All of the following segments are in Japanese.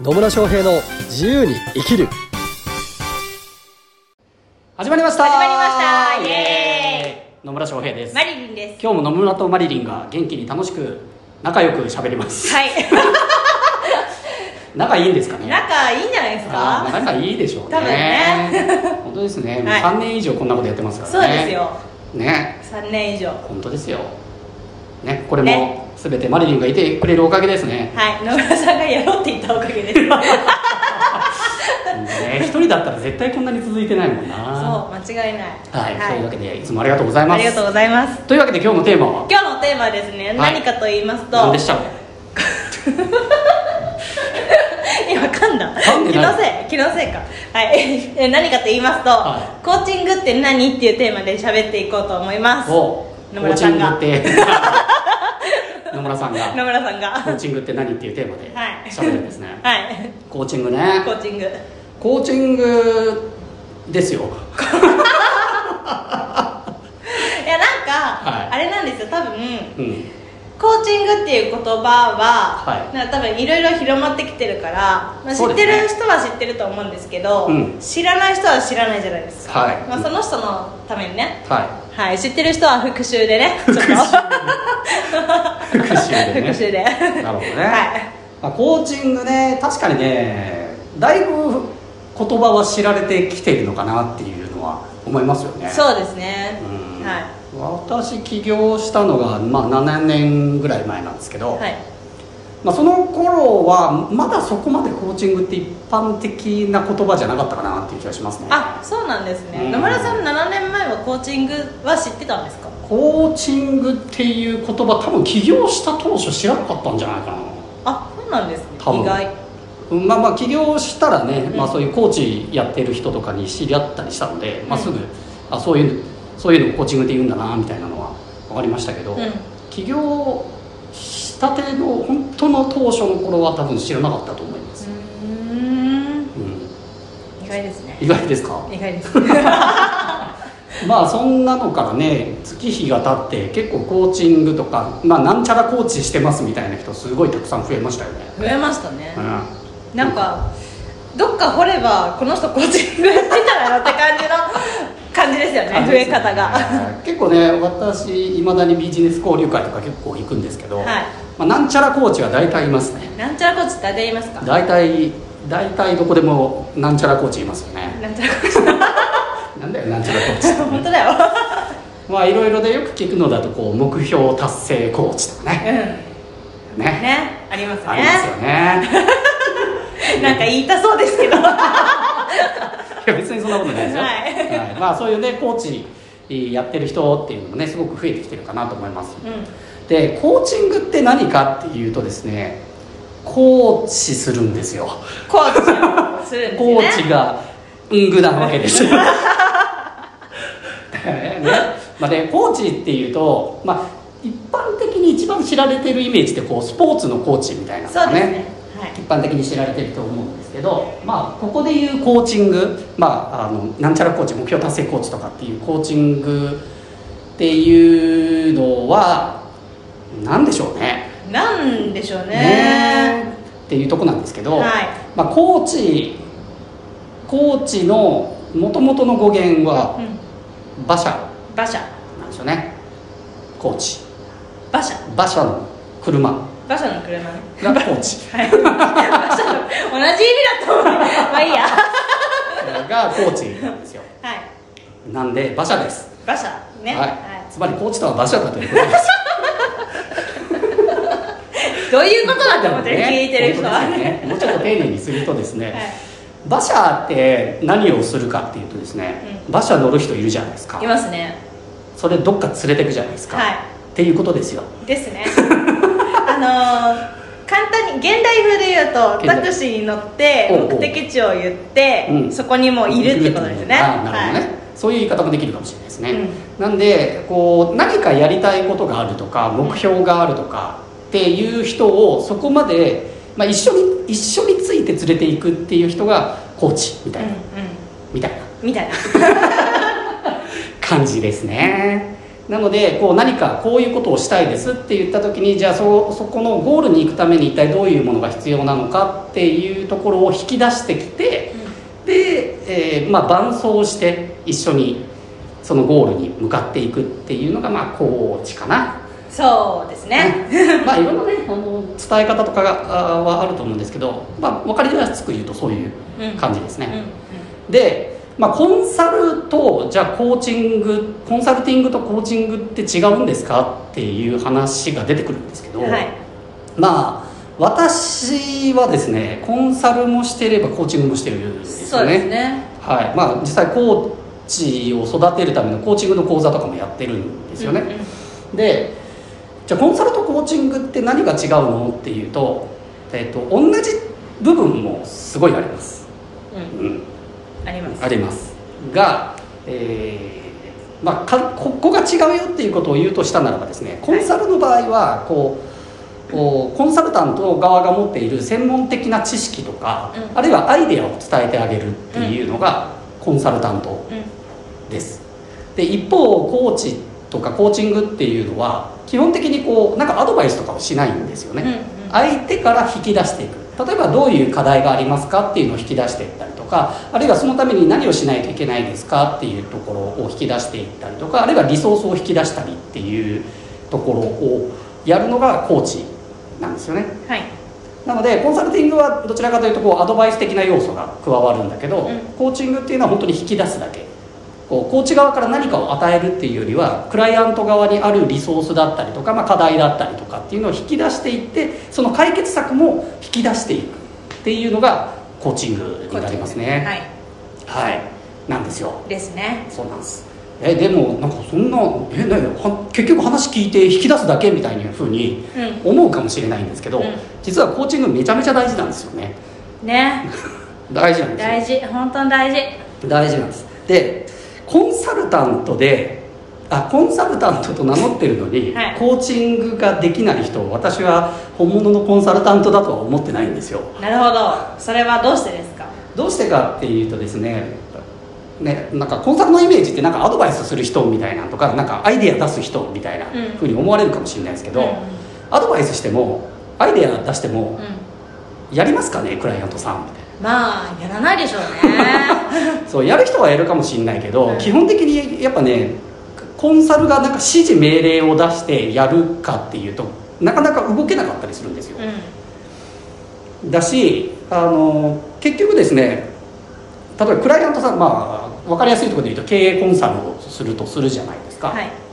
野村翔平の自由に生きる。始まりました。始まりました。イエーイ。野村翔平です。マリリンです。今日も野村とマリリンが元気に楽しく仲良く喋ります。はい。仲いいんですかね？仲いいんじゃないですか？仲いいでしょうね。多分ね。本当ですね、もうはい3年以上こんなことやってますからそうねですよ。ね。3年以上。本当ですよねこれもね。全てマリリンがいてくれるおかげですね。はい。野村さんがやろうって言ったおかげです。ね一人だったら絶対こんなに続いてないもんな。そう間違いない。はい、そういうわけでいつもありがとうございます。ありがとうございます。というわけで今日のテーマは？今日のテーマはですね、はい。何かと言いますと。何でした 今噛んだ。気のせい気のせいか。はい。え何かと言いますと、はコーチングって何？っていうテーマで喋っていこうと思います。お野村さんが。コーチングって野村さんが野村さんが。コーチングって何っていうテーマではい。喋るんですね、はい。コーチングね。コーチング。コーチングですよ。いやなんか、はい。あれなんですよ。多分うん。コーチングっていう言葉は、はい。なんか多分いろいろ広まってきてるから、まあ、知ってる人は知ってると思うんですけど、うん。知らない人は知らないじゃないですか、はい。まあ、その人のためにね、ははい、知ってる人は復習でね。ちょっと。い復習でね。復習で。なるほどね、はい。まあ、コーチングね確かにねだいぶ言葉は知られてきているのかなっていうのは思いますよね。そうですね。うん。はい。私起業したのが、まあ、7年ぐらい前なんですけど、はい。まあ、その頃はまだそこまでコーチングって一般的な言葉じゃなかったかなっていう気がしますね。あそうなんですね、うん野村さん7年前はコーチングは知ってたんですか？コーチングっていう言葉多分起業した当初知らなかったんじゃないかな。あそうなんですね。意外。うんまあまあ起業したらね、うん。まあ、そういうコーチやってる人とかに知り合ったりしたので、まあ、うんすぐあそういうそういうのをコーチングって言うんだなみたいなのは分かりましたけど、うん。起業したての本当の当初の頃は多分知らなかったと思います、うん、意外ですね。意外ですか？意外です まあそんなのからね月日が経って結構コーチングとか、まあ、なんちゃらコーチしてますみたいな人すごいたくさん増えましたよね、増えましたね。うん、なんかどっか掘ればこの人コーチングやってたらなって感じの感じですよね増え方が。結構ね私いまだにビジネス交流会とか結構行くんですけど、はい。まあ、なんちゃらコーチは大体いますね。なんちゃらコーチって誰で言いますか？大体大体どこでもなんちゃらコーチいますよね。なんちゃらコーチなんだよなんちゃらコーチって。本当だよ。まあいろいろでよく聞くのだとこう目標達成コーチとかね。うん。ね。ねありますね。ありますよね。なんか言いたそうですけど。いや別にそんなことないですよ、はい。まあそういうねコーチやってる人っていうのもねすごく増えてきてるかなと思います。うん。でコーチングって何かっていうとですねコーチするんですよ。コーチをするんですね。ーチがうんぐなわけですまあ、でコーチっていうと、まあ、一般的に一番知られてるイメージってこうスポーツのコーチみたいなのがそうですね。はい。一般的に知られてると思うんですけど、まあ、ここでいうコーチング、まあ、あのなんちゃらコーチ目標達成コーチとかっていうコーチングっていうのは何でしょうね。なんでしょうね。ねっていうとこなんですけど、はい。まあ、コーチコーチのもともとの語源はうん。馬車馬車なんですよね。コーチ。馬車。馬車の車。馬車の車ね。がコーチ。はい。馬車の同じ意味だと思う。まあいいや。はがコーチなんですよ。い。なんで馬車です。馬車ね。はい、つまりコーチとは馬車だということです。どういうことだって思ってる、聞いてる人は、ね。もうちょっと丁寧にするとですね、はい。馬車って何をするかっていうとですね、馬車乗る人いるじゃないですか。いますねそれどっか連れてくじゃないですか、はい。っていうことですよ。ですね。あのー簡単に現代風で言うとタクシーに乗って目的地を言ってうん。そこにもういるってことですよね。あなるほどね、はいそういう言い方もできるかもしれないですね、なんでこう何かやりたいことがあるとか目標があるとかっていう人をそこまで、まあ、一緒に一緒について連れていくっていう人がコーチみたいな、うんうん。みたいな。みたいな 感じですね。なのでこう何かこういうことをしたいですって言った時にじゃあそそこのゴールに行くために一体どういうものが必要なのかっていうところを引き出してきて、で、えーまあ、伴走して一緒にそのゴールに向かっていくっていうのがまあコーチかな。そうですね。まあいろんなねあの伝え方とかがあはあると思うんですけど、まあ、分かりやすく言うとそういう感じですね。うん。で、まあ、コンサルとじゃあコーチングコンサルティングとコーチングって違うんですかっていう話が出てくるんですけど、はい。まあ私はですねコンサルもしてればコーチングもしてるんですそうよねですね。はい。まあ、実際コーチを育てるためのコーチングの講座とかもやってるんですよね、うんうん。でじゃあコンサルとコーチングって何が違うのっていうと,、えっと同じ部分もすごいあります、うん。うん、あります。あります。が、えーまあ、かここが違うよっていうことを言うとしたならばですねコンサルの場合はこうコンサルタント側が持っている専門的な知識とか、うん。あるいはアイデアを伝えてあげるっていうのがコンサルタントうん。です。で一方コーチとかコーチングっていうのは基本的にこうなんかアドバイスとかをしないんですよね、うんうん。相手から引き出していく。例えばどういう課題がありますかっていうのを引き出していったかあるいはそのために何をしないといけないですかっていうところを引き出していったりとかあるいはリソースを引き出したりっていうところをやるのがコーチなんですよね。はい。なのでコンサルティングはどちらかというとこうアドバイス的な要素が加わるんだけど、うん。コーチングっていうのは本当に引き出すだけ。こうコーチ側から何かを与えるっていうよりはクライアント側にあるリソースだったりとか、まあ、課題だったりとかっていうのを引き出していってその解決策も引き出していくっていうのがコーチングになりますね。はい。はい、なんですよ。ですね。そうなんです。えでもなんかそんなえねは結局話聞いて引き出すだけみたいなふうにう思うかもしれないんですけど、うん。実はコーチングめちゃめちゃ大事なんですよね。んね。大事なんですよ。大事。本当に大事。大事なんです。でコンサルタントであコンサルタントと名乗ってるのに、はい。コーチングができない人を私は本物のコンサルタントだとは思ってないんですよ。なるほど。それはどうしてですか？どうしてかっていうとですねね、なんかコンサルのイメージってなんかアドバイスする人みたいなとかなんかアイデア出す人みたいなうん。ふうに思われるかもしれないですけど、うん。アドバイスしてもアイデア出してもうん。やりますかねクライアントさんみたいな。まあやらないでしょうね。そうやる人はやるかもしれないけど、うん。基本的にやっぱねコンサルがなんか指示命令を出してやるかっていうとなかなか動けなかったりするんですよ、うだしあの結局ですね例えばクライアントさんまあ分かりやすいところで言うと経営コンサルをするとするじゃないですか、んはい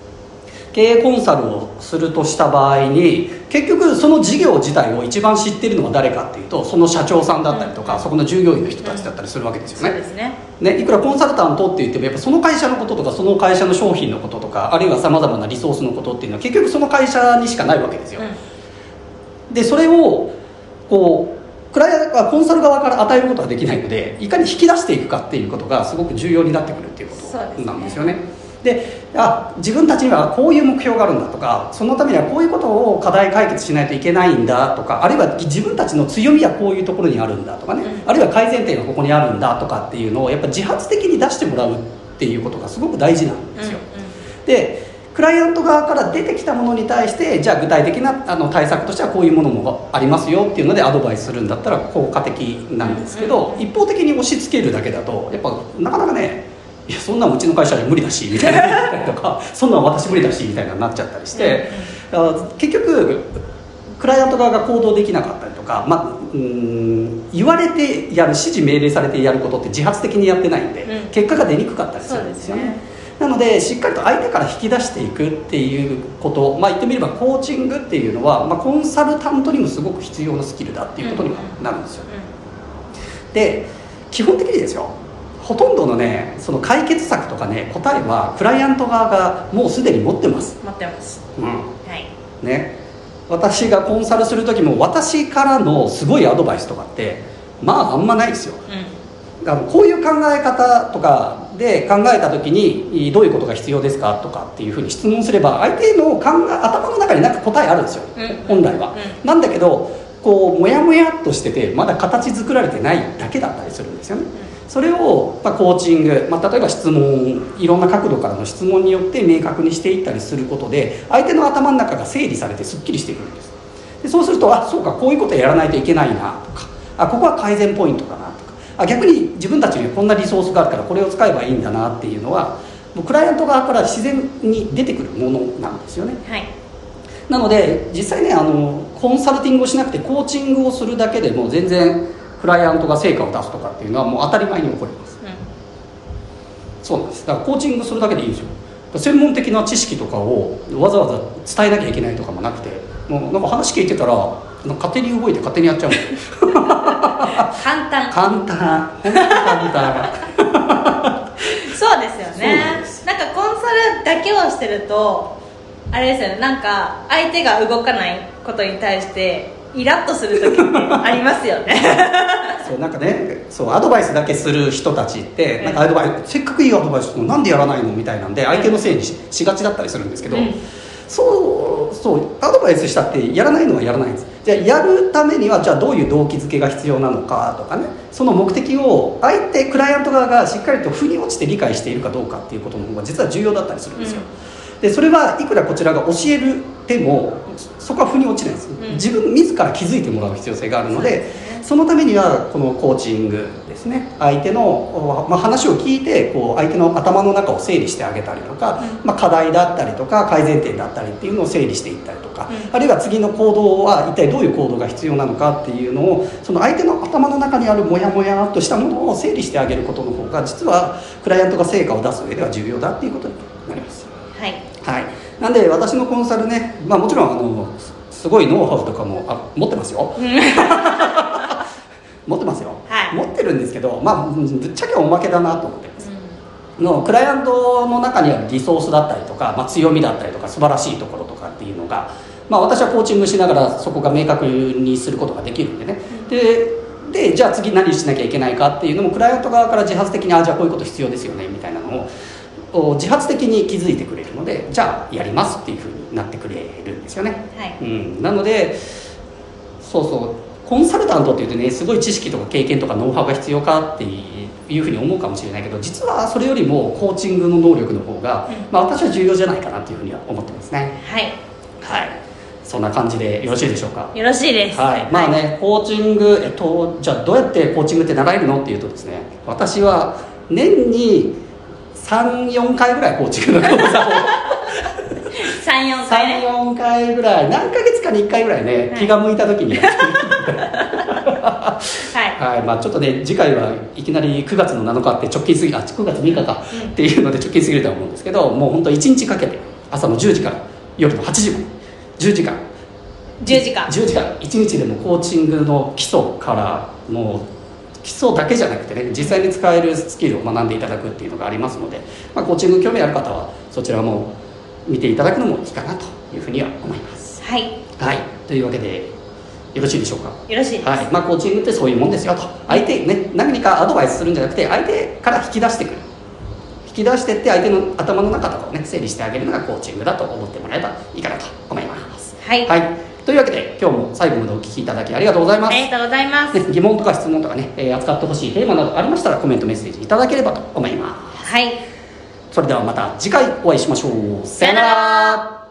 経営コンサルをするとした場合に結局その事業自体を一番知ってるのは誰かっていうとその社長さんだったりとか、うん。そこの従業員の人たちだったりするわけですよね、そうですね。ね、いくらコンサルタントって言ってもやっぱその会社のこととかその会社の商品のこととかあるいはさまざまなリソースのことっていうのは結局その会社にしかないわけですよ、でそれをこうクライアントコンサル側から与えることはできないのでいかに引き出していくかっていうことがすごく重要になってくるっていうことなんですよねであ自分たちにはこういう目標があるんだとかそのためにはこういうことを課題解決しないといけないんだとかあるいは自分たちの強みはこういうところにあるんだとかね、うん。あるいは改善点がここにあるんだとかっていうのをやっぱ自発的に出してもらうっていうことがすごく大事なんですよ、でクライアント側から出てきたものに対してじゃあ具体的なあの対策としてはこういうものもありますよっていうのでアドバイスするんだったら効果的なんですけど、一方的に押し付けるだけだとやっぱなかなかねいやそんなんうちの会社じゃ無理だしみたいな。とかそんなん私無理だしみたいなのになっちゃったりして、あ結局クライアント側が行動できなかったりとか、まあ、うーん言われてやる指示命令されてやることって自発的にやってないんで、うん。結果が出にくかったりするんですよね。ね。なのでしっかりと相手から引き出していくっていうこと、まあ、言ってみればコーチングっていうのは、まあ、コンサルタントにもすごく必要なスキルだっていうことにはなるんですよ、で基本的にですよほとんどのねその解決策とかね答えはクライアント側がもうすでに持ってます、持ってます。うん。はい。ね、私がコンサルする時も私からのすごいアドバイスとかってまああんまないですよ。うあのこういう考え方とかで考えた時にどういうことが必要ですかとかっていうふうに質問すれば相手の考え頭の中になんか答えあるんですよ、うん。本来は、なんだけどこうモヤモヤっとしててまだ形作られてないだけだったりするんですよねそれを、まあ、コーチング、まあ、例えば質問いろんな角度からの質問によって明確にしていったりすることで相手の頭の中が整理されてすっきりしてくるんです。でそうするとあそうかこういうことやらないといけないなとかあここは改善ポイントかなとかあ逆に自分たちにこんなリソースがあるからこれを使えばいいんだなっていうのはもうクライアント側から自然に出てくるものなんですよね。はい。なので実際ねあのコンサルティングをしなくてコーチングをするだけでも全然クライアントが成果を出すとかっていうのはもう当たり前に起こります。そうなんです。だからコーチングするだけでいいんですよ。専門的な知識とかをわざわざ伝えなきゃいけないとかもなくてもうなんか話聞いてたら勝手に動いて勝手にやっちゃうんですよ。簡単。簡単。簡単。そうですよね。なんかコンサルだけをしてるとあれですよね。なんか相手が動かないことに対してイラッとする時ってありますよね。そうなんかねそうアドバイスだけする人たちってなんかアドバイスせっかくいいアドバイスしてもなんでやらないのみたいなんで相手のせいにししがちだったりするんですけど、うん。そうそうアドバイスしたってやらないのはやらないんです。じゃあやるためにはじゃあどういう動機づけが必要なのかとかね。その目的を相手クライアント側がしっかりと腑に落ちて理解しているかどうかっていうことの方が実は重要だったりするんですよ、でそれはいくらこちらが教えるてもそこは腑に落ちないんです、ん。自分自ら気づいてもらう必要性があるのでそのためにはこのコーチングですね相手の、まあ、話を聞いてこう相手の頭の中を整理してあげたりとか、まあ、課題だったりとか改善点だったりっていうのを整理していったりとか、うん。あるいは次の行動は一体どういう行動が必要なのかっていうのをその相手の頭の中にあるモヤモヤっとしたものを整理してあげることの方が実はクライアントが成果を出す上では重要だっていうことに。はい。はい、なんで私のコンサルね、まあ、もちろんあのすごいノウハウとかもあ持ってますよ。持ってますよ、はい。持ってるんですけど、まあ、ぶっちゃけおまけだなと思ってます。のクライアントの中にあるリソースだったりとか、まあ、強みだったりとか素晴らしいところとかっていうのが、まあ、私はコーチングしながらそこが明確にすることができるんでね、ででじゃあ次何しなきゃいけないかっていうのもクライアント側から自発的にあじゃあこういうこと必要ですよねみたいなのをお自発的に気づいてくれるのでじゃあやりますっていうふうになってくれるんですよね。はい。うん、なのでそうそう。コンサルタントっていうとねすごい知識とか経験とかノウハウが必要かっていうふうに思うかもしれないけど実はそれよりもコーチングの能力の方が、うん。まあ、私は重要じゃないかなっていうふうには思ってますね。はい。はい。そんな感じでよろしいでしょうか？よろしいです。はい、まあね、コーチング、えっと、じゃあどうやってコーチングって習えるのっていうとですね私は年に34回ぐらいコーチングの講座を。34回ね。34回ぐらい。何ヶ月かに1回ぐらいね、はい。気が向いた時に。はい。はい。まあ、ちょっとね次回はいきなり9月の7日って直近すぎあ9月6日か、うん。っていうので直近すぎるとは思うんですけどもう本当1日かけて朝の10時から夜の8時まで。10時間。10時間。10時間。1日でもコーチングの基礎からもう基礎だけじゃなくてね実際に使えるスキルを学んでいただくっていうのがありますので、まあ、コーチング興味ある方はそちらも見ていただくのもいいかなというふうには思います。はい。はい。というわけでよろしいでしょうか？よろしいです、はい。まあ、コーチングってそういうもんですよと。相手ね何かアドバイスするんじゃなくて相手から引き出してくる。引き出してって相手の頭の中とかをね整理してあげるのがコーチングだと思ってもらえばいいかなと思います。はい、はいというわけで今日も最後までお聞きいただきありがとうございます、ありがとうございます、ね、疑問とか質問とかね、えー扱ってほしいテーマなどありましたらコメントメッセージいただければと思います。はい。それではまた次回お会いしましょう。さよなら